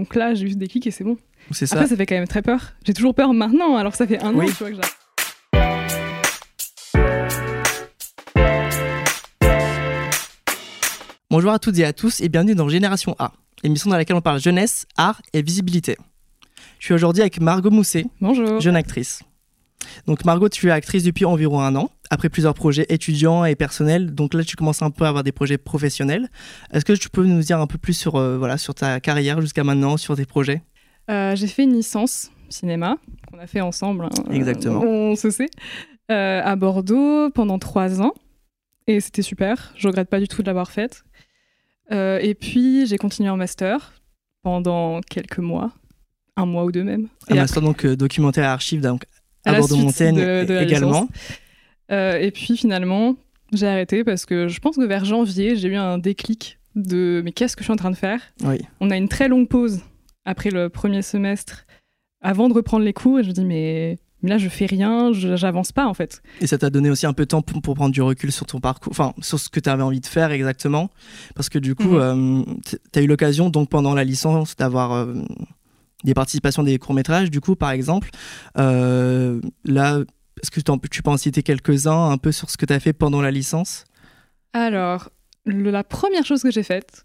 Donc là, j'ai eu ce déclic et c'est bon. C'est ça. Après, ça fait quand même très peur. J'ai toujours peur maintenant, alors que ça fait un Oui. an, tu vois, que j'ai- Bonjour à toutes et à tous et bienvenue dans Génération A, émission dans laquelle on parle jeunesse, art et visibilité. Je suis aujourd'hui avec Margot Mousset, Bonjour. jeune actrice. Donc Margot, tu es actrice depuis environ un an, après plusieurs projets étudiants et personnels. Donc là, tu commences un peu à avoir des projets professionnels. Est-ce que tu peux nous dire un peu plus sur, euh, voilà, sur ta carrière jusqu'à maintenant, sur tes projets? Euh, j'ai fait une licence cinéma qu'on a fait ensemble. hein. Exactement. On se sait. Euh, à Bordeaux pendant trois ans. Et c'était super. Je regrette pas du tout de l'avoir faite. Euh, et puis, j'ai continué en master pendant quelques mois. Un mois ou deux même. Un master donc euh, documentaire et archives donc, À Bordeaux-Montaigne également. Euh, et puis finalement, j'ai arrêté parce que je pense que vers janvier, j'ai eu un déclic de mais qu'est-ce que je suis en train de faire? Oui. On a une très longue pause après le premier semestre avant de reprendre les cours et je me dis mais, mais là je fais rien, j'avance pas en fait. Et ça t'a donné aussi un peu de temps pour, pour prendre du recul sur ton parcours, enfin sur ce que tu avais envie de faire exactement. Parce que du coup, Mhm. tu as eu l'occasion, donc pendant la licence, d'avoir euh, des participations des courts-métrages. Du coup, par exemple, euh, là, est-ce que tu peux en citer quelques-uns un peu sur ce que tu as fait pendant la licence? Alors, le- la première chose que j'ai faite,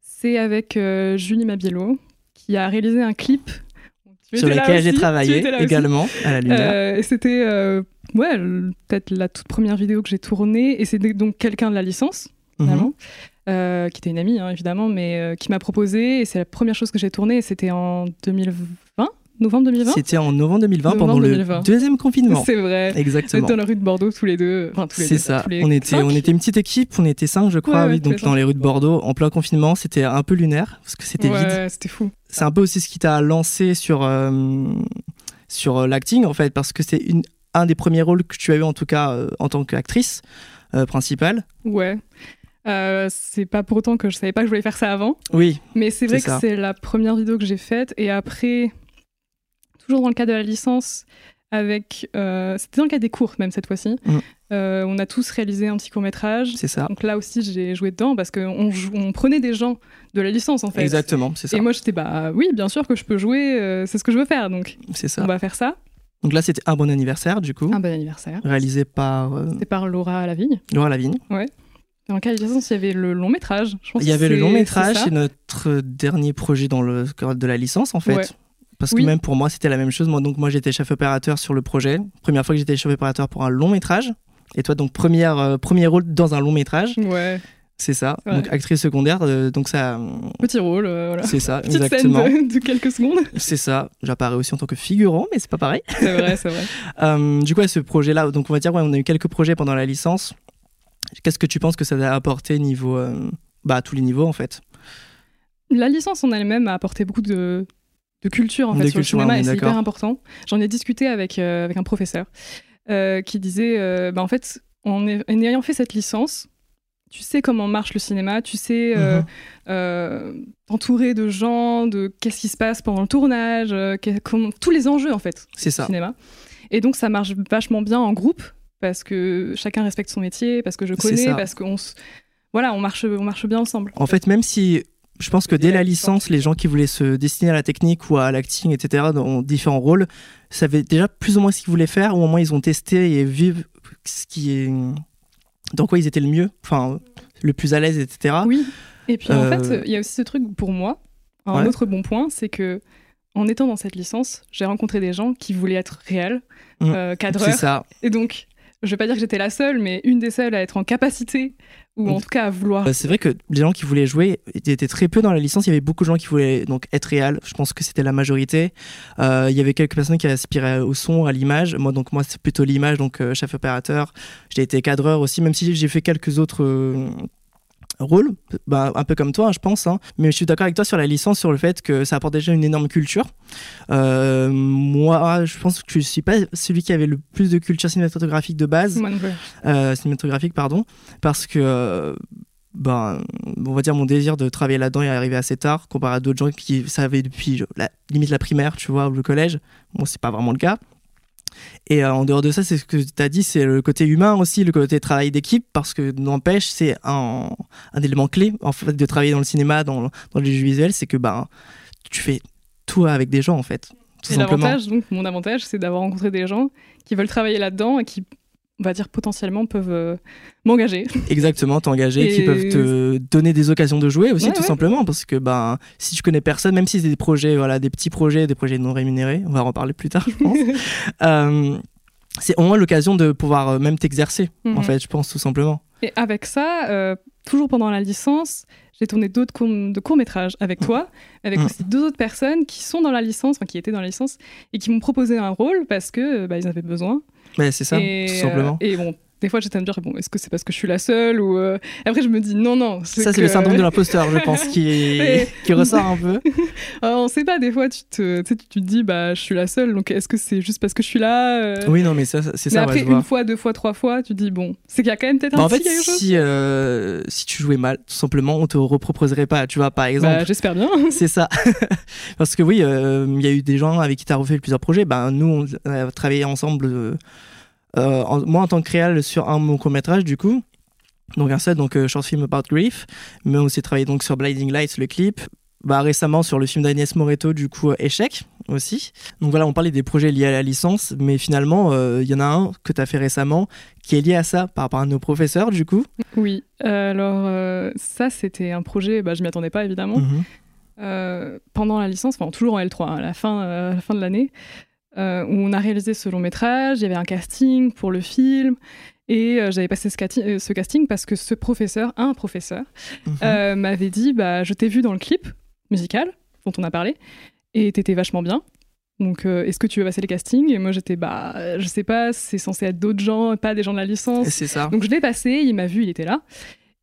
c'est avec euh, Julie Mabiello qui a réalisé un clip. Tu Sur lesquels j'ai travaillé aussi. également à la lumière. Euh, et c'était ouais, peut-être la toute première vidéo que j'ai tournée. Et c'était donc quelqu'un de la licence, Mhm. finalement, euh, qui était une amie, hein, évidemment, mais euh, qui m'a proposé. Et c'est la première chose que j'ai tournée. C'était en 2020, novembre 2020. C'était en novembre 2020 Novembre pendant 2020. le deuxième confinement. C'est vrai. On Exactement. était dans la rue de Bordeaux tous les deux. Enfin, C'est ça. tous les On était, cinq. on était une petite équipe, on était cinq, je crois, Ouais, oui, donc dans les rues de Bordeaux, en plein confinement. C'était un peu lunaire parce que c'était vide. Ouais, c'était fou. C'est un peu aussi ce qui t'a lancé sur, euh, sur l'acting, en fait, parce que c'est un des premiers rôles que tu as eu, en tout cas, euh, en tant qu'actrice euh, principale. Ouais. Euh, c'est pas pour autant que je savais pas que je voulais faire ça avant. Oui, Mais c'est vrai que c'est la première vidéo que j'ai faite. Et après, toujours dans le cadre de la licence, avec. euh, C'était dans le cadre des cours, même cette fois-ci. Mm. Euh, on a tous réalisé un petit court-métrage. c'est ça. Donc là aussi, j'ai joué dedans parce qu'on on prenait des gens de la licence, en fait. Exactement, c'est ça. Et moi, j'étais, bah oui, bien sûr que je peux jouer, c'est ce que je veux faire. Donc, ça. on va faire ça. Donc là, c'était un bon anniversaire, du coup, Un bon anniversaire. réalisé par euh, C'était par Laura Lavigne. Laura Lavigne. Et en cas de licence, il y avait le long métrage. Je pense Il y avait le long métrage, c'est notre dernier projet dans le cadre de la licence, en fait. Ouais. Parce que même pour moi, c'était la même chose. Moi, donc, moi, j'étais chef opérateur sur le projet. Première fois que j'étais chef opérateur pour un long métrage. Et toi, donc, première, euh, premier rôle dans un long métrage. Ouais, C'est ça. Ouais. Donc, actrice secondaire. euh, donc, ça. petit rôle, euh, voilà. C'est ça, Petite exactement. scène de, de quelques secondes. C'est ça. J'apparais aussi en tant que figurant, mais c'est pas pareil. C'est vrai, c'est vrai. Euh, du coup, ouais, ce projet-là, donc on va dire, ouais, on a eu quelques projets pendant la licence. Qu'est-ce que tu penses que ça a apporté niveau. euh, bah, à tous les niveaux, en fait? La licence en elle-même a apporté beaucoup de, de culture en fait, sur culture, le cinéma et c'est hyper important. J'en ai discuté avec, euh, avec un professeur euh, qui disait bah, en fait, en, ayant fait cette licence, tu sais comment marche le cinéma, tu sais euh, Mhm. euh, t'entourer de gens, de qu'est-ce qui se passe pendant le tournage, euh, comment- tous les enjeux en fait C'est du ça. cinéma. Et donc ça marche vachement bien en groupe parce que chacun respecte son métier, parce que je connais, parce qu'on se- voilà, on marche, on marche bien ensemble. En fait, même si je pense que dès la licence, les gens qui voulaient se destiner à la technique ou à l'acting, etc., dans différents rôles, savaient déjà plus ou moins ce qu'ils voulaient faire, ou au moins ils ont testé et vu ce qui est. dans quoi ils étaient le mieux, enfin, le plus à l'aise, etc. Oui. Et puis en Euh, fait, il y a aussi ce truc pour moi. Un Ouais. autre bon point, c'est que en étant dans cette licence, j'ai rencontré des gens qui voulaient être réels, Mm. euh, cadreurs. ça. Et donc, je vais pas dire que j'étais la seule, mais une des seules à être en capacité, ou en Mm. tout cas à vouloir. Euh, C'est vrai que les gens qui voulaient jouer étaient très peu dans la licence. Il y avait beaucoup de gens qui voulaient donc être réels. Je pense que c'était la majorité. Euh, il y avait quelques personnes qui aspiraient au son, à l'image. Moi, donc moi, c'est plutôt l'image, donc euh, chef opérateur. J'ai été cadreur aussi, même si j'ai fait quelques autres euh, rôles, bah, un peu comme toi, hein, je pense. hein. Mais je suis d'accord avec toi sur la licence, sur le fait que ça apporte déjà une énorme culture. Euh, moi, je pense que je suis pas celui qui avait le plus de culture cinématographique de base euh, cinématographique, pardon, parce que, euh, ben, on va dire, mon désir de travailler là-dedans est arrivé assez tard, comparé à d'autres gens qui savaient depuis la, limite la primaire, tu vois, ou le collège. Bon, c'est pas vraiment le cas. Et euh, en dehors de ça, c'est ce que tu as dit, c'est le côté humain aussi, le côté travail d'équipe, parce que n'empêche, c'est un, un élément clé en fait de travailler dans le cinéma, dans, dans les jeux visuels, c'est que ben, tu fais tout avec des gens en fait. Tout Et l'avantage, donc mon avantage, c'est d'avoir rencontré des gens qui veulent travailler là-dedans et qui, on va dire, potentiellement peuvent euh, m'engager. Exactement, t'engager, qui peuvent te donner des occasions de jouer aussi, Ouais, tout ouais. simplement, parce que ben, si tu connais personne, même si c'est des projets, voilà, des petits projets, des projets non rémunérés, on va en reparler plus tard, je pense, euh, c'est au moins l'occasion de pouvoir euh, même t'exercer, en Mhm. fait, je pense, tout simplement. Et avec ça, euh, toujours pendant la licence, j'ai tourné d'autres courts, de courts-métrages avec toi, avec Mm. aussi deux autres personnes qui sont dans la licence, enfin qui étaient dans la licence, et qui m'ont proposé un rôle parce que bah, ils avaient besoin. Mais c'est ça, et, tout simplement. euh, et bon, des fois j'étais à me dire, bon, est-ce que c'est parce que je suis la seule ou euh, Après je me dis, non, non. Ça, c'est le syndrome de l'imposteur, je pense, qui, ressort un peu. Ah, on sait pas, des fois tu te, tu sais, tu te dis, bah je suis la seule, donc est-ce que c'est juste parce que je suis là euh, Oui, non, mais ça, ça- c'est Mais ça, ouais, après, vois. une fois, deux fois, trois fois, tu te dis, bon, c'est qu'il y a quand même peut-être Bah, un en fait, petit quelque chose. si, euh, si tu jouais mal, tout simplement, on te reproposerait pas. Tu vois, par exemple, Bah, j'espère bien. c'est ça. Parce que oui, euh, il y a eu des gens avec qui tu as refait plusieurs projets. Ben, nous, on a travaillé ensemble, euh, en- moi en tant que réal, sur un mon court-métrage, du coup. Donc un seul, donc euh, short film about grief. Mais on aussi travaillé donc sur Blinding Lights, le clip. Bah, récemment sur le film d'Agnès Moreto, du coup, euh, Échec aussi. Donc voilà, on parlait des projets liés à la licence, mais finalement, euh, il y en a un que tu as fait récemment qui est lié à ça par rapport à nos professeurs, du coup. Oui, euh, alors euh, ça c'était un projet, bah, je m'y attendais pas évidemment. Mhm. Euh, pendant la licence, enfin toujours en L3, hein, à la fin, à la fin de l'année, euh, où on a réalisé ce long métrage, il y avait un casting pour le film, et euh, j'avais passé ce, euh, ce casting parce que ce professeur, un professeur, Mhm. euh, m'avait dit, bah, je t'ai vu dans le clip musical dont on a parlé, et t'étais vachement bien. Donc, euh, est-ce que tu veux passer les castings? Et moi, j'étais, bah, je sais pas, c'est censé être d'autres gens, pas des gens de la licence. C'est ça. Donc je l'ai passé, il m'a vu, il était là.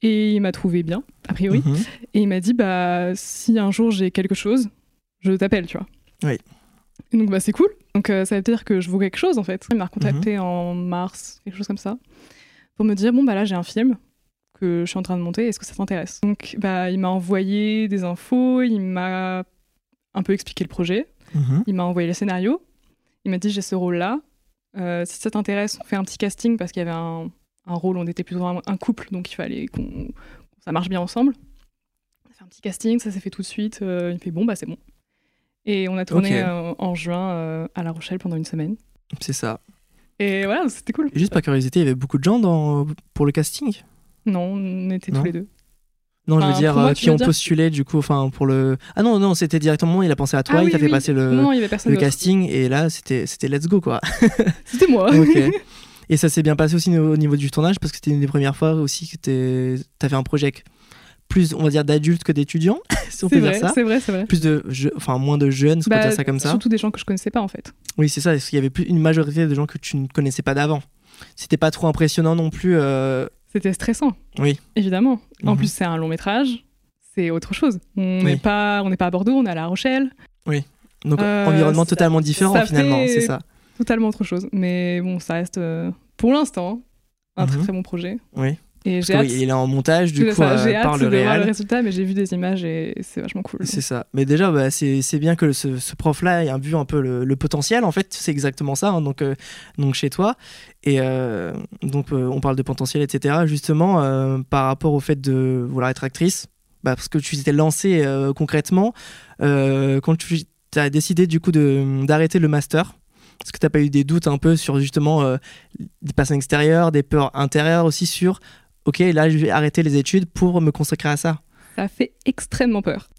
Et il m'a trouvé bien, a priori. Mhm. Et il m'a dit, bah, si un jour j'ai quelque chose, je t'appelle, tu vois. Oui. Et donc, bah, c'est cool. Donc, euh, ça veut dire que je vaux quelque chose, en fait. Il m'a recontacté Mhm. en mars, quelque chose comme ça, pour me dire, bon, bah là, j'ai un film que je suis en train de monter, est-ce que ça t'intéresse? Donc, bah, il m'a envoyé des infos, il m'a un peu expliqué le projet, Mhm. il m'a envoyé le scénario, il m'a dit, j'ai ce rôle-là, Euh, si ça t'intéresse, on fait un petit casting parce qu'il y avait un, un rôle, on était plutôt un, un couple, donc il fallait qu'on ça marche bien ensemble. On a fait un petit casting, ça s'est fait tout de suite. euh, il me fait bon, bah c'est bon. Et on a tourné euh, en juin euh, à La Rochelle pendant une semaine. C'est ça. Et voilà, c'était cool. Et Juste par curiosité, il y avait beaucoup de gens dans... pour le casting? Non, on était Non. tous les deux. Non, je veux dire, moi, euh, qui ont dire postulé du coup, enfin pour le. Ah non, non, c'était directement, il a pensé à toi, Ah il oui, t'a fait oui. passer le, non, le casting, et là c'était let's go quoi. C'était moi. ok. Et ça s'est bien passé aussi au niveau du tournage parce que c'était une des premières fois aussi que t'avais un projet plus, on va dire, d'adultes que d'étudiants, si on C'est peut vrai, dire ça. c'est vrai, c'est vrai. Plus de, je- enfin moins de jeunes, si on peut Bah, dire ça comme ça. Surtout des gens que je connaissais pas en fait. Oui, c'est ça. Parce qu'il y avait plus une majorité de gens que tu ne connaissais pas d'avant. C'était pas trop impressionnant non plus. euh, C'était stressant. Oui. Évidemment. En Mhm. plus, c'est un long métrage. C'est autre chose. On Oui. n'est pas, on n'est pas à Bordeaux, on est à La Rochelle. Donc Euh, environnement totalement différent finalement, c'est ça. Totalement autre chose. Mais bon, ça reste, euh, pour l'instant, un très Mhm. très bon projet. Oui. Et j'ai hâte, oui, il est en montage du coup ça, euh, j'ai hâte par le de voir le résultat, mais j'ai vu des images et c'est vachement cool. C'est ça. Mais déjà, bah, c'est c'est bien que ce, ce prof-là ait un vu un peu le, le potentiel. En fait, c'est exactement ça. hein, donc, euh, donc chez toi. Et euh, donc, euh, on parle de potentiel, etc. Justement, par rapport au fait de vouloir être actrice, bah, parce que tu t'étais lancé euh, concrètement quand tu as décidé du coup de- d'arrêter le master. Est-ce que tu n'as pas eu des doutes un peu sur justement euh, des personnes extérieures, des peurs intérieures aussi sur, ok, là, je vais arrêter les études pour me consacrer à ça Ça fait extrêmement peur.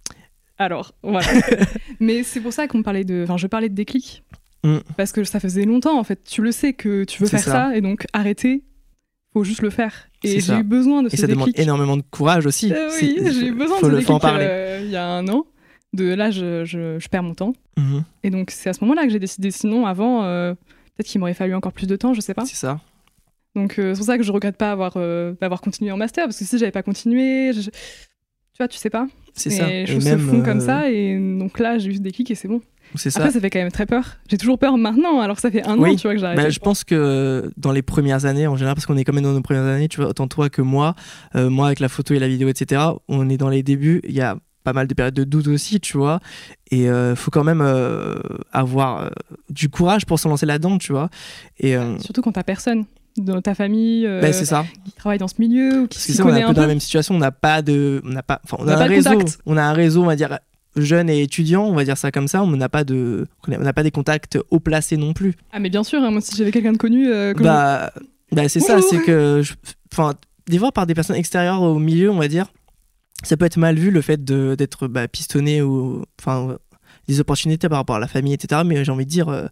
Alors, voilà. mais c'est pour ça qu'on parlait de. Enfin, je parlais de déclic. Mm. Parce que ça faisait longtemps, en fait. Tu le sais que tu veux faire ça. ça. et donc arrêter, faut juste le faire. Et j'ai eu besoin de Et ce ça demande énormément de courage aussi. Euh, oui, j'ai eu besoin faut de ce déclic euh, il y a un an. De là, je, je- je perds mon temps. Mhm, Et donc, c'est à ce moment-là que j'ai décidé. Sinon, avant, euh, peut-être qu'il m'aurait fallu encore plus de temps, je sais pas. C'est ça. Donc, euh, c'est pour ça que je regrette pas avoir, euh, d'avoir continué en master. Parce que si j'avais pas continué, je- tu vois, tu sais pas. C'est ça. les choses se font comme euh, ça. Et donc là, j'ai eu ce déclic et c'est bon. C'est ça. Après, ça fait quand même très peur. J'ai toujours peur maintenant, alors que ça fait un Oui. an, tu vois, que j'ai arrêté. Bah, je pense que dans les premières années, en général, parce qu'on est quand même dans nos premières années, tu vois, autant toi que moi, euh, moi avec la photo et la vidéo, etc., on est dans les débuts, il y a pas mal de périodes de doute aussi, tu vois, et euh, faut quand même euh, avoir euh, du courage pour se lancer là-dedans, tu vois. Et Surtout quand t'as personne dans ta famille euh, ça. qui travaille dans ce milieu ou qui Parce que ça, on est un peu dans la même situation, on n'a pas de, on n'a pas, enfin, on, On a un réseau, contact. on a un réseau, on va dire jeune et étudiant, on va dire ça comme ça, on n'a pas de, on n'a pas des contacts haut placés non plus. Ah mais bien sûr, hein, moi si j'avais quelqu'un de connu. euh, comme- Bah, bah c'est ça, c'est que, enfin, des fois par des personnes extérieures au milieu, on va dire, ça peut être mal vu le fait de- d'être bah, pistonné ou, enfin, des opportunités par rapport à la famille, etc. Mais j'ai envie de dire, euh,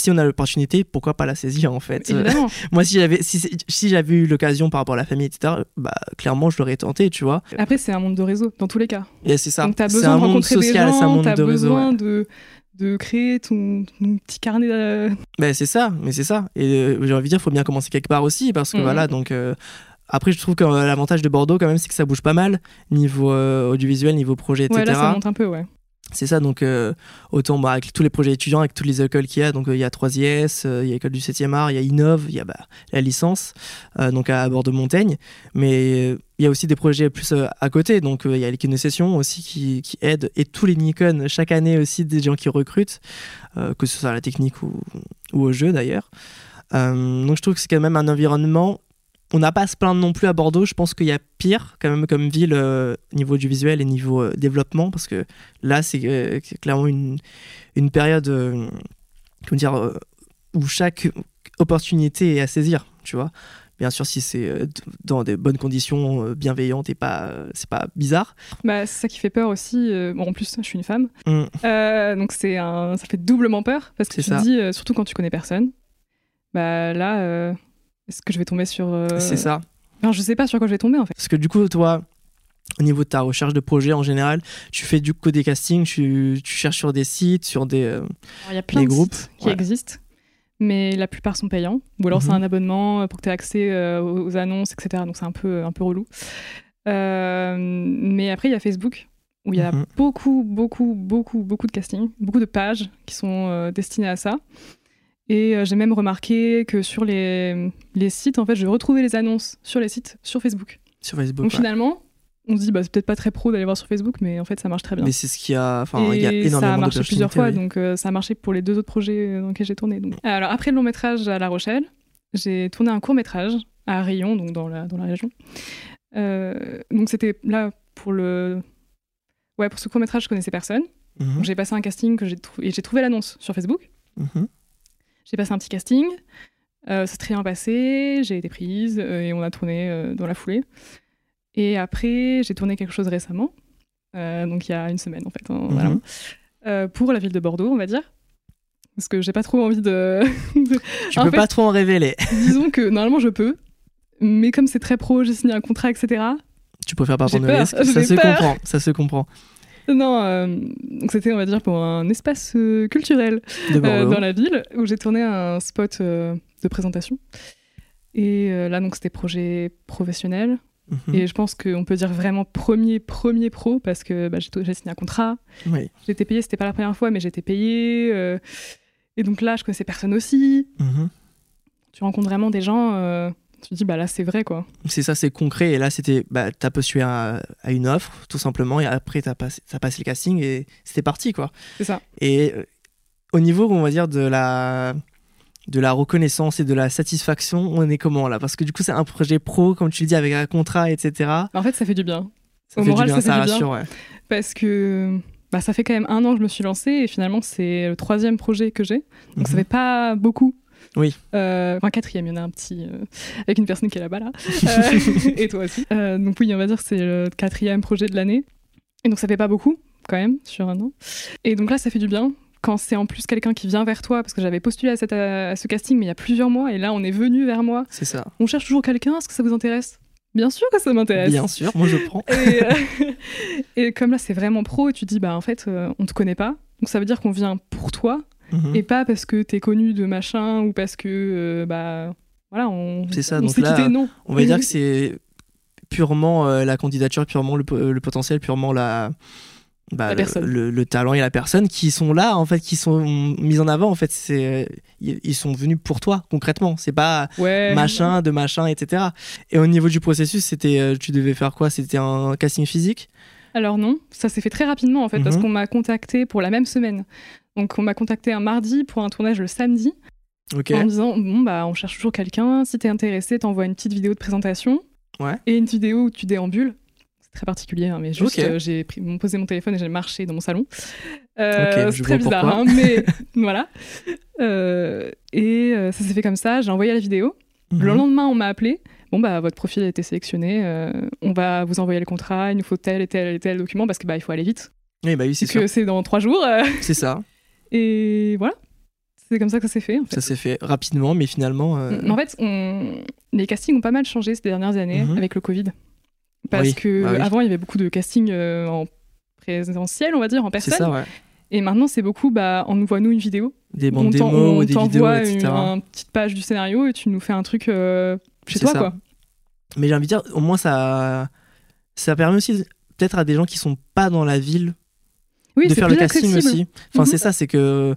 si on a l'opportunité, pourquoi pas la saisir en fait? Moi, si j'avais, si, si j'avais eu l'occasion par rapport à la famille, etc. Bah, clairement, je l'aurais tenté, tu vois. Après, c'est un monde de réseau, dans tous les cas. Et c'est ça. Donc, tu as besoin un de monde rencontrer social, des c'est un monde as de réseau. besoin ouais. de, de créer ton, ton petit carnet. de- Ben, c'est ça, mais c'est ça. Et euh, j'ai envie de dire, il faut bien commencer quelque part aussi, parce que Mhm. voilà, donc. euh, après, je trouve que euh, l'avantage de Bordeaux, quand même, c'est que ça bouge pas mal, niveau audiovisuel, niveau projet, etc. Ouais, là, ça monte un peu, ouais. C'est ça, donc euh, autant bah, avec tous les projets étudiants, avec toutes les écoles qu'il y a, donc euh, il y a 3IS, euh, il y a l'école du 7e art, il y a Innov, il y a bah, la licence, donc à Bordeaux-Montaigne, mais euh, il y a aussi des projets plus à côté, donc il y a les Session aussi qui, qui aident, et tous les Nikon, chaque année aussi des gens qui recrutent, que ce soit à la technique ou, ou au jeu d'ailleurs. Donc je trouve que c'est quand même un environnement on n'a pas à se plaindre non plus à Bordeaux. Je pense qu'il y a pire quand même comme ville euh, niveau du visuel et niveau euh, développement parce que là c'est euh, clairement une, une période euh, comment dire, euh, où chaque opportunité est à saisir, tu vois. Bien sûr si c'est dans des bonnes conditions bienveillantes et pas c'est pas bizarre. Bah, c'est ça qui fait peur aussi. Bon, en plus, je suis une femme. Mm. Donc, c'est un... ça fait doublement peur. Parce que tu ça. te dis, surtout quand tu connais personne, bah là, est-ce que je vais tomber sur. euh, C'est ça. Enfin, je sais pas sur quoi je vais tomber, en fait. Parce que du coup, toi, au niveau de ta recherche de projet en général, tu fais du coup des castings, tu, tu cherches sur des sites, sur des. euh, Alors, Il y a plein Les de groupes, sites qui ouais. existent, mais la plupart sont payants. Ou alors, c'est Mhm. un abonnement pour que tu aies accès euh, aux annonces, etc. Donc, c'est un peu, un peu relou. Euh, mais après, il y a Facebook, où il y a Mhm. beaucoup, beaucoup, beaucoup, beaucoup de castings, beaucoup de pages qui sont euh, destinées à ça. Et euh, j'ai même remarqué que sur les, les sites, en fait, je retrouvais les annonces sur les sites sur Facebook. sur Facebook. Donc ouais. finalement, on se dit, bah, c'est peut-être pas très pro d'aller voir sur Facebook, mais en fait, ça marche très bien. Mais c'est ce qu'il y a. Enfin, il y a énormément ça a marché plusieurs fois, oui. donc euh, ça a marché pour les deux autres projets euh, dans lesquels j'ai tourné. Donc. Alors après le long métrage à La Rochelle, j'ai tourné un court métrage à Rion, donc dans la, dans la région. Euh, donc c'était là pour le... Ouais, pour ce court métrage, je connaissais personne. Mhm, j'ai passé un casting que j'ai trou- et j'ai trouvé l'annonce sur Facebook. mhm. J'ai passé un petit casting. Euh, ça s'est très bien passé, j'ai été prise euh, et on a tourné euh, dans la foulée. Et après, j'ai tourné quelque chose récemment, euh, donc il y a une semaine en fait, hein, voilà. Mhm. Pour la ville de Bordeaux, on va dire. Parce que j'ai pas trop envie de. En peux fait- pas trop en révéler. Disons que normalement je peux, mais comme c'est très pro, j'ai signé un contrat, etc. Tu préfères pas prendre de peur, risques. Ça se comprend. Ça se comprend. Non, euh, donc c'était, on va dire, pour un espace euh, culturel euh, dans la ville où j'ai tourné un spot de présentation. Et là, donc, c'était projet professionnel. Mhm. Et je pense qu'on peut dire vraiment premier, premier pro parce que bah, j'ai signé un contrat. Oui. Été payée, c'était pas la première fois, mais été payée. et donc là, je connaissais personne aussi. Mhm. Tu rencontres vraiment des gens, tu te dis, bah là, c'est vrai, quoi. C'est ça, c'est concret. Et là, c'était, bah, t'as postulé à, à une offre, tout simplement, et après, t'as passé, t'as passé le casting et c'était parti, quoi. C'est ça. Et euh, au niveau, on va dire, de la, de la reconnaissance et de la satisfaction, on est comment là? Parce que du coup, c'est un projet pro, comme tu le dis, avec un contrat, etc. Bah, en fait, ça fait du bien. Ça Au fait moral, du bien, ça ça, fait bien. rassure, ouais. Parce que bah, ça fait quand même un an que je me suis lancée et finalement, c'est le troisième projet que j'ai. Donc ça Mhm. fait pas beaucoup. Oui. Euh, enfin, quatrième, il y en a un petit euh, avec une personne qui est là-bas là. Euh, et toi aussi. Donc oui, on va dire que c'est le quatrième projet de l'année. Et donc ça fait pas beaucoup quand même sur un an. Et donc là, ça fait du bien quand c'est en plus quelqu'un qui vient vers toi parce que j'avais postulé à, cette, à ce casting mais il y a plusieurs mois et là on est venu vers moi. C'est ça. On cherche toujours quelqu'un. Est-ce que ça vous intéresse? Bien sûr que ça m'intéresse. Bien sûr, moi je prends. Et, euh, et comme là, c'est vraiment pro, et tu dis, bah en fait, euh, on te connaît pas. Donc ça veut dire qu'on vient pour toi, Mhm. et pas parce que t'es connu de machin, ou parce que, euh, bah, voilà, on, C'est ça, on donc là, non. On va dire que c'est purement euh, la candidature, purement le, le potentiel, purement la, bah, La le, personne. le- le talent et la personne qui sont là, en fait, qui sont mis en avant. En fait, c'est ils sont venus pour toi concrètement. C'est pas Ouais. machin de machin, etc. Et au niveau du processus, c'était, euh, tu devais faire quoi? C'était un casting physique? Alors non, ça s'est fait très rapidement, en fait, parce Mhm. qu'on m'a contacté pour la même semaine. Donc on m'a contacté un mardi pour un tournage le samedi, en me disant, bon, bah, on cherche toujours quelqu'un, si t'es intéressé, t'envoies une petite vidéo de présentation, Ouais. et une vidéo où tu déambules. c'est très particulier, hein, mais juste euh, j'ai posé mon téléphone et j'ai marché dans mon salon. Euh, c'est très bizarre, hein, mais voilà. Euh, et euh, ça s'est fait comme ça. J'ai envoyé la vidéo. Mhm. Le lendemain, on m'a appelé. Bon, bah, votre profil a été sélectionné. on va vous envoyer le contrat. Il nous faut tel et tel et tel document parce que bah, il faut aller vite. Oui, bah oui, c'est que c'est dans trois jours. C'est ça. et voilà. C'est comme ça que ça s'est fait. En fait. Ça s'est fait rapidement, mais finalement. euh, En fait, on- les castings ont pas mal changé ces dernières années Mhm. avec le Covid. Parce Oui, que oui. avant, il y avait beaucoup de castings euh, en présentiel, on va dire, en personne. ça, ouais. Et maintenant, c'est beaucoup, bah, envoie-nous une vidéo. Des bandes démos on des vidéos, t'envoie etc. une, une petite page du scénario et tu nous fais un truc euh, chez toi, ça. quoi. Mais j'ai envie de dire, au moins, ça, ça permet aussi peut-être à des gens qui sont pas dans la ville Oui, de faire le casting accessible. aussi. Enfin, Mhm. c'est ça, c'est que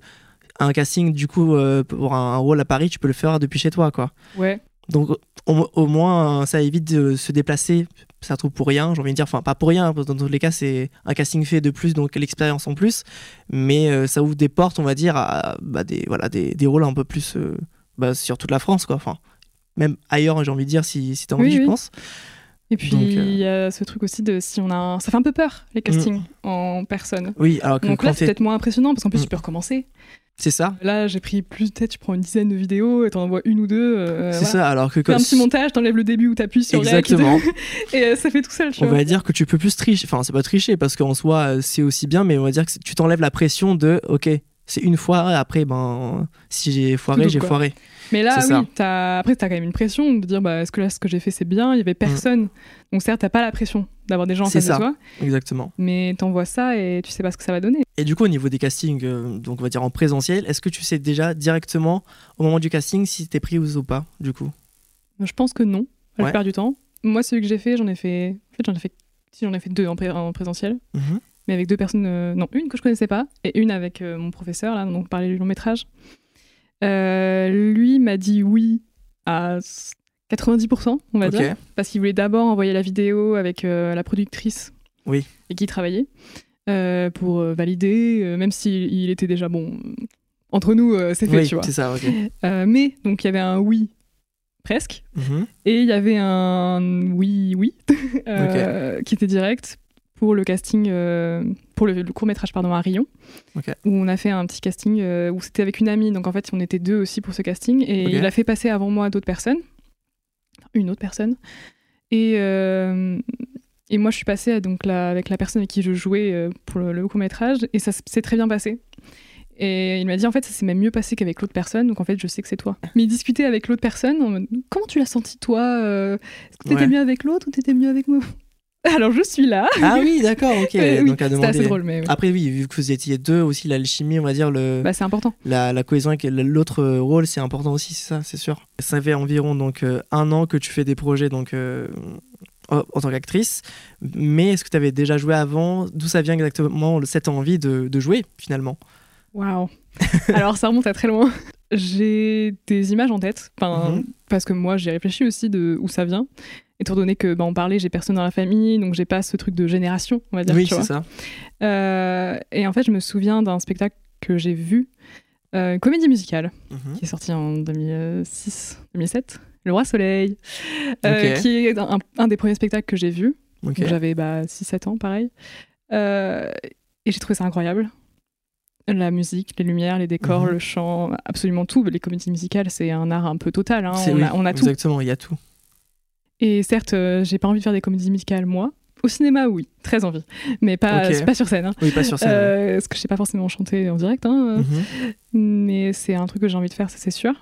un casting, du coup, euh, pour un, rôle à Paris, tu peux le faire depuis chez toi, quoi. Ouais. Donc, au, au moins, ça évite de se déplacer, ça trouve pour rien, j'ai envie de dire. Enfin, pas pour rien, dans tous les cas, c'est un casting fait de plus, donc l'expérience en plus. Mais euh, ça ouvre des portes, on va dire, à bah, des, voilà, des, des rôles un peu plus euh, bah, sur toute la France, quoi. Enfin, même ailleurs, j'ai envie de dire, si, si t'as envie, Oui, je oui. pense. Et puis, euh, il y a ce truc aussi de si on a un... Ça fait un peu peur, les castings en personne. Oui, alors que Donc là, c'est peut-être moins impressionnant parce qu'en plus, Mm. tu peux recommencer. c'est ça, Là, j'ai pris plus, peut-être tu prends une dizaine de vidéos et t'en envoies une ou deux. euh, c'est voilà. ça, alors que quand un petit montage, t'enlèves le début où t'appuies sur. Exactement. et euh, ça fait tout seul, tu On vois. va dire que tu peux plus tricher. Enfin, c'est pas tricher parce qu'en soi, c'est aussi bien, mais on va dire que tu t'enlèves la pression de OK, c'est une fois, après, ben, si j'ai foiré, j'ai foiré. Mais là, oui, t'as- après, t'as quand même une pression de dire bah, est-ce que là, ce que j'ai fait, c'est bien? Il y avait personne. Donc, certes, t'as pas la pression d'avoir des gens en Mm. C'est face ça. de toi, Exactement. mais t'envoies ça et tu sais pas ce que ça va donner. Et du coup, au niveau des castings, euh, donc on va dire en présentiel, est-ce que tu sais déjà directement au moment du casting si t'es pris ou pas, du coup? Je pense que non, la Ouais. plupart du temps. Moi, celui que j'ai fait, j'en ai fait. En fait, j'en ai fait. Si, j'en ai fait deux en, pré- en présentiel, Mhm. Mais avec deux personnes. euh, Non, une que je connaissais pas et une avec euh, mon professeur, là, dont on parlait du long métrage. Euh, lui m'a dit oui à 90%, on va dire, parce qu'il voulait d'abord envoyer la vidéo avec la productrice Oui. et qui travaillait pour valider, même s'il il était déjà bon. Entre nous, c'est fait, Oui, tu vois. c'est ça, ok. Mais donc il y avait un oui presque. Mhm. Et il y avait un oui, oui, euh, qui était direct pour le casting, euh, pour le, court métrage pardon à Rion, où on a fait un petit casting euh, où c'était avec une amie. Donc en fait, on était deux aussi pour ce casting, et Ok. il a fait passer avant moi d'autres personnes, une autre personne, et euh, et moi je suis passée donc avec la personne avec qui je jouais pour le, le court métrage, et ça s'est très bien passé. Et il m'a dit en fait ça s'est même mieux passé qu'avec l'autre personne, donc en fait je sais que c'est toi. Mais il discutait avec l'autre personne comment tu l'as senti toi Est-ce que t'étais Ouais. mieux avec l'autre ou t'étais mieux avec moi? Alors je suis là. Ah oui, d'accord, ok. Euh, oui, donc à demander. assez drôle, mais oui. Après, oui, vu que vous étiez deux aussi, l'alchimie, on va dire, le, Bah, c'est important. la, la cohésion avec l'autre rôle, c'est important aussi, c'est ça, c'est sûr. Ça fait environ donc euh, un an que tu fais des projets donc euh, en en tant qu'actrice, mais est-ce que tu avais déjà joué avant? D'où ça vient exactement cette envie de, de jouer finalement? Waouh. Alors ça remonte à très loin. J'ai des images en tête, enfin, Mhm. parce que moi j'ai réfléchi aussi de où ça vient. Étant donné que bah, on parlait, j'ai personne dans la famille, donc j'ai pas ce truc de génération, on va dire. Oui, c'est ça. Euh, et en fait, je me souviens d'un spectacle que j'ai vu, euh, une comédie musicale, Mhm. qui est sortie en 2006, 2007, Le Roi Soleil, euh, qui est un, un des premiers spectacles que j'ai vu. Ok. Donc, J'avais bah, 6-7 ans, pareil. Et j'ai trouvé ça incroyable. La musique, les lumières, les décors, Mhm. le chant, absolument tout. Les comédies musicales, c'est un art un peu total. hein. On, oui, a, on a tout. Exactement, il y a tout. Et certes, euh, j'ai pas envie de faire des comédies musicales, moi. Au cinéma, oui, très envie. Mais pas, sur scène. hein. Oui, pas sur scène. ouais. Euh, parce que je sais pas forcément chanter en direct. hein. Mhm. Mais c'est un truc que j'ai envie de faire, ça c'est sûr.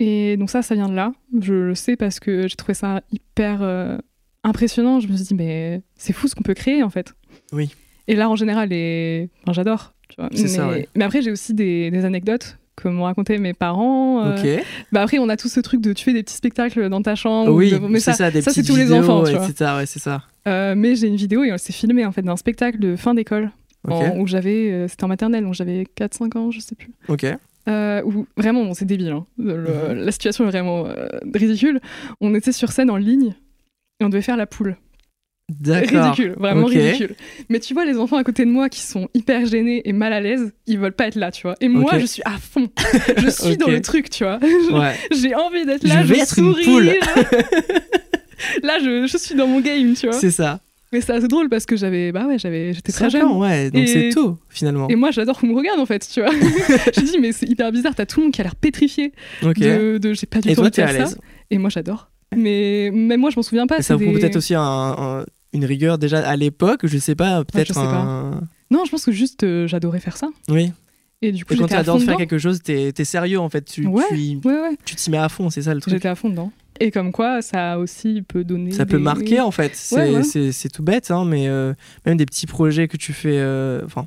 Et donc ça, ça vient de là. Je le sais parce que j'ai trouvé ça hyper euh, impressionnant. Je me suis dit, mais c'est fou ce qu'on peut créer en fait. Oui. Et là, en général, enfin, j'adore. mais... ça, ouais. mais après, j'ai aussi des, des anecdotes que m'ont raconté mes parents. euh. Bah après, on a tout ce truc de tu fais des petits spectacles dans ta chambre. oui, ou de- mais c'est ça, ça, ça, c'est tous les enfants, tu vois. etc. Ouais, c'est ça. Euh, mais j'ai une vidéo et on s'est filmé en fait d'un spectacle de fin d'école en- où j'avais, euh, c'était en maternelle, donc j'avais 4-5 ans, je sais plus. Ok. Euh, où vraiment, bon, c'est débile. hein. Le- Mhm. La situation est vraiment ridicule. On était sur scène en ligne et on devait faire la poule. Ridicule, vraiment ridicule. Mais tu vois, les enfants à côté de moi qui sont hyper gênés et mal à l'aise, ils veulent pas être là, tu vois. Et moi, je suis à fond. Je suis dans le truc, tu vois. Ouais. J'ai envie d'être Je là, vais je être une souris. poule. là, je, je suis dans mon game, tu vois. C'est ça. Mais c'est assez drôle parce que j'avais, bah ouais, j'avais, j'étais très jeune. ans, ouais, donc Et- c'est tôt finalement. Et moi, j'adore qu'on me regarde en fait, tu vois. je dis, mais c'est hyper bizarre, t'as tout le monde qui a l'air pétrifié Ok. de, de j'ai pas du Et tout toi, de t'es à faire ça. Et moi, j'adore. Mais même moi, je m'en souviens pas. Ça c'est vaut des- peut-être aussi un- un- une rigueur déjà à l'époque, je sais pas, peut-être un. Non, je pense que juste euh, j'adorais faire ça. Oui. Et du coup, Et quand tu adores faire quelque chose, t'es es sérieux en fait. Tu Ouais. tu Ouais, t'y mets à fond, c'est ça le truc. J'étais à fond dedans. Et comme quoi, ça aussi peut donner. Ça peut marquer en fait. C'est tout bête, hein, mais euh, même des petits projets que tu fais. euh, Enfin,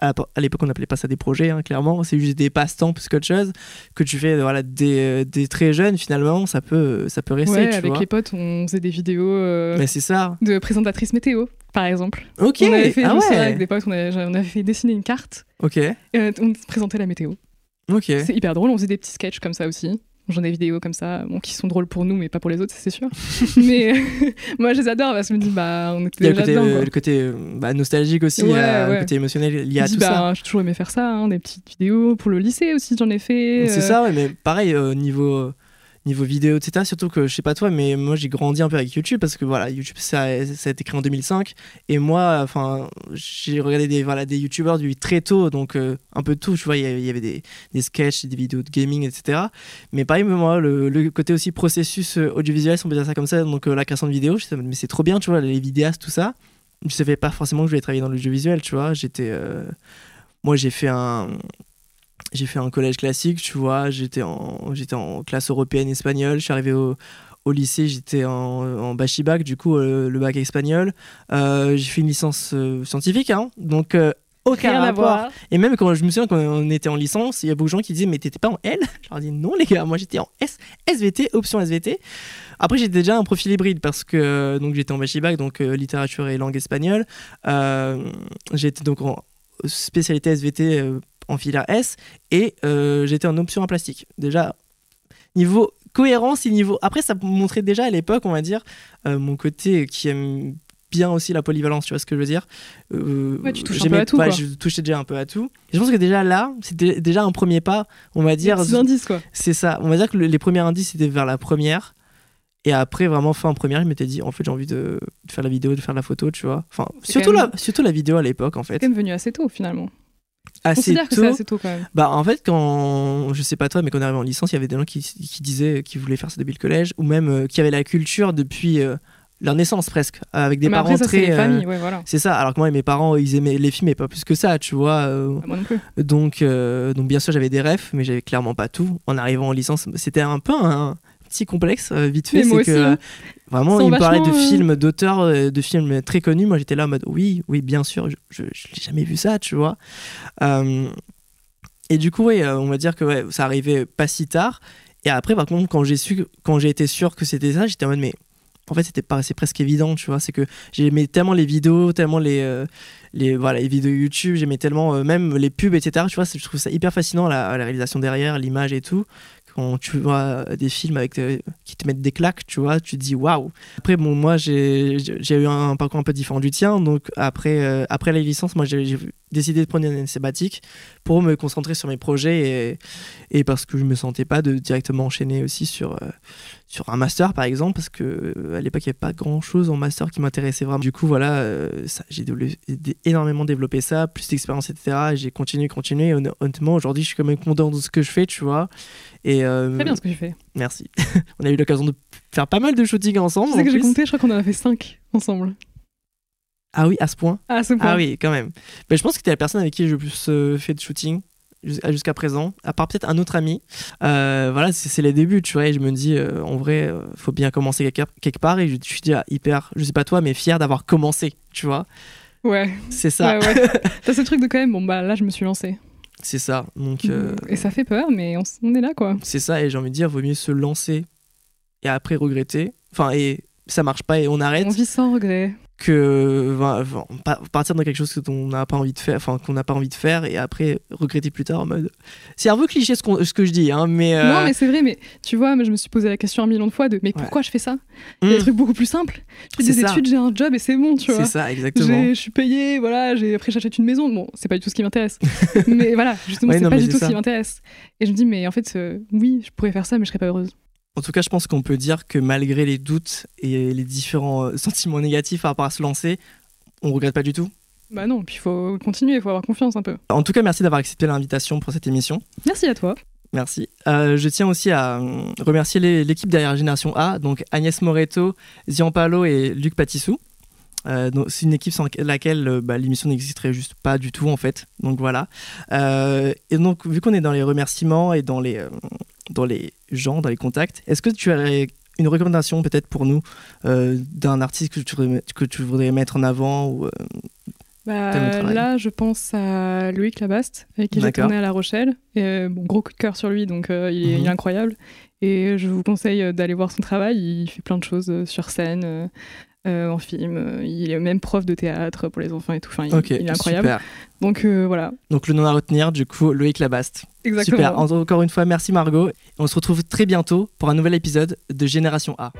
à l'époque, on n'appelait pas ça des projets, hein, clairement. C'est juste des passe-temps plus qu'autre chose que tu fais voilà, des, des très jeunes finalement. Ça peut, ça peut rester, Ouais, tu avec vois. les potes, on faisait des vidéos euh, Mais c'est ça. de présentatrice météo, par exemple. Ok. On avait fait ah ouais. avec des potes, on avait, on avait fait dessiner une carte, Ok. et euh, on présentait la météo. Ok. C'est hyper drôle, on faisait des petits sketchs comme ça aussi. J'en ai des vidéos comme ça, bon, qui sont drôles pour nous, mais pas pour les autres, c'est sûr. mais moi, je les adore parce que je me dis, bah, on était a le déjà côté, dedans. euh, quoi. le côté bah, nostalgique aussi, Ouais, ouais. le côté émotionnel lié à tout ça. bah, J'ai toujours aimé faire ça, hein, des petites vidéos pour le lycée aussi, j'en ai fait. C'est euh, ça, ouais, mais pareil, euh, niveau, niveau vidéo, etc. Surtout que je sais pas toi, mais moi j'ai grandi un peu avec YouTube parce que voilà, YouTube ça, a- été créé en 2005 et moi, enfin, j'ai regardé des, voilà, des YouTubeurs depuis très tôt, donc euh, un peu tout, tu vois, il y avait- des, des sketchs, des vidéos de gaming, etc. Mais pareil, moi, le, le côté aussi processus euh, audiovisuel, si on peut dire ça comme ça, donc euh, la création de vidéos, je sais, mais c'est trop bien, tu vois, les vidéastes, tout ça. Je savais pas forcément que je voulais travailler dans l'audiovisuel, tu vois, j'étais. euh, Moi j'ai fait un j'ai fait un collège classique, tu vois. J'étais en, j'étais en classe européenne espagnole. Je suis arrivé au, au lycée, j'étais en, en bachibac, du coup, euh, le bac espagnol. Euh, j'ai fait une licence euh, scientifique, hein, donc aucun Rien à rapport. voir. Et même quand je me souviens quand on était en je y a beaucoup de gens qui disaient mais t'étais pas en L? Je leur dis non les gars, moi j'étais en S, SVT, option SVT. Après j'étais déjà un profil hybride parce que donc j'étais en bachibac, donc littérature et langue espagnole. J'étais donc en spécialité SVT en filière S et euh, j'étais en option en plastique. Déjà niveau cohérence et niveau après ça montrait déjà à l'époque on va dire euh, mon côté qui aime bien aussi la polyvalence tu vois ce que je veux dire? Euh, Ouais, tu touches un peu à tout, ouais, quoi. je touchais déjà un peu à tout et je pense que déjà là c'était déjà un premier pas on va dire indices, quoi. c'est ça on va dire que le- les premiers indices c'était vers la première et après vraiment fin première je m'étais dit en fait j'ai envie de, de faire la vidéo de faire la photo tu vois enfin C'est surtout la surtout la vidéo à l'époque en C'est fait quand même venu assez tôt, finalement. Assez que tôt c'est assez tôt, quand même. bah en fait quand je sais pas toi mais quand on arrivé en licence il y avait des gens qui, qui disaient qu'ils voulaient faire ça depuis le collège ou même euh, qui avaient la culture depuis euh, leur naissance presque avec des mais parents après, ça, très euh, familles, ouais, voilà. c'est ça alors que moi mes parents ils aimaient les films mais pas plus que ça tu vois euh, Moi non plus. donc donc bien sûr j'avais des rêves mais j'avais clairement pas tout en arrivant en licence c'était un peu un petit complexe euh, vite fait c'est que euh, vraiment sont me parlaient de euh, films d'auteurs de films très connus moi j'étais là en mode oui oui bien sûr je, n'ai jamais vu ça tu vois et du coup, euh, on va dire que ouais, ça arrivait pas si tard. Et après, par contre, quand j'ai su, quand j'ai été sûr que c'était ça, j'étais en mode, mais en fait, c'était presque évident, tu vois. C'est que j'aimais tellement les vidéos, tellement les, euh, les, voilà, les vidéos YouTube, j'aimais tellement euh, même les pubs, etc. Tu vois, je trouve ça hyper fascinant, la, la réalisation derrière, l'image et tout. Tu vois des films avec, qui te mettent des claques, tu vois, tu te dis waouh. Après, bon, moi, j'ai eu un parcours un peu différent du tien. Donc, après, euh, après la licence, moi, j'ai j'ai décidé de prendre une année sabbatique pour me concentrer sur mes projets et, et parce que je me sentais pas de directement enchaîner aussi sur, euh, sur un master par exemple parce que euh, à l'époque il n'y avait pas grand chose en master qui m'intéressait vraiment. Du coup voilà euh, j'ai énormément développé ça plus d'expérience etc et j'ai continué continué. Et honn- honnêtement aujourd'hui je suis quand même content de ce que je fais tu vois. Et euh, Très bien ce que tu fais. merci. On a eu l'occasion de faire pas mal de shooting ensemble en que j'ai compté, je crois qu'on en a fait 5 ensemble. Ah oui à ce point Ah, à ce point. Ah oui, quand même. Ben, je pense que tu es la personne avec qui j'ai le plus euh, fait de shooting jus- jusqu'à présent, à part peut-être un autre ami. Euh, voilà, c'est les débuts, tu vois, et je me dis, euh, en vrai, euh, faut bien commencer quelque, part, et je, je suis déjà hyper, je sais pas toi, mais fier d'avoir commencé, tu vois. Ouais, C'est ça, ouais, ouais. T'as ce truc de quand même, bon bah là je me suis lancée. c'est ça. Donc, euh, Et ça fait peur, mais on, on est là quoi. c'est ça, et j'ai envie de dire, vaut mieux se lancer et après regretter. Enfin, et ça marche pas et on arrête. On vit sans regret. Que partir dans quelque chose que on n'a pas envie de faire enfin qu'on n'a pas envie de faire et après regretter plus tard en mode c'est un peu cliché ce, qu'on- ce que je dis hein mais, euh, Non, mais c'est vrai, mais tu vois, je me suis posé la question un million de fois de mais pourquoi je fais ça? Il y a des trucs beaucoup plus simples. Je fais C'est des ça. études, j'ai un job et c'est bon, tu c'est vois. ça exactement Je suis payée, voilà, j'ai après j'achète une maison. Bon, c'est pas du tout ce qui m'intéresse. mais voilà, justement, Ouais, c'est pas du c'est tout ça. ce qui m'intéresse. Et je me dis, mais en fait, euh, oui, je pourrais faire ça, mais je serais pas heureuse. En tout cas, je pense qu'on peut dire que malgré les doutes et les différents euh, sentiments négatifs par rapport à se lancer, on regrette pas du tout. Bah non, puis il faut continuer, il faut avoir confiance un peu. En tout cas, merci d'avoir accepté l'invitation pour cette émission. Merci à toi. Merci. Euh, je tiens aussi à euh, remercier l'équipe derrière Génération A, donc Agnès Moreto, Ziampalo et Luc Patissou. Euh, c'est une équipe sans laquelle euh, bah, l'émission n'existerait juste pas du tout en fait. Donc voilà. Euh, et donc vu qu'on est dans les remerciements et dans les, dans les gens, dans les contacts, est-ce que tu as une recommandation peut-être pour nous euh, d'un artiste que tu, voudrais, que tu voudrais mettre en avant ou, euh, Bah, là, je pense à Loïc Labaste, avec qui j'ai tourné à La Rochelle. Et, euh, bon, gros coup de cœur sur lui, donc euh, il, est, Mhm. il est incroyable. Et je vous conseille d'aller voir son travail. Il fait plein de choses sur scène, en film. Euh, Il est même prof de théâtre pour les enfants et tout. Enfin, il, est incroyable. super. Donc euh, voilà, Donc le nom à retenir, du coup, Loïc Labaste. exactement. Super. En- Encore une fois, merci Margot. On se retrouve très bientôt pour un nouvel épisode de Génération A.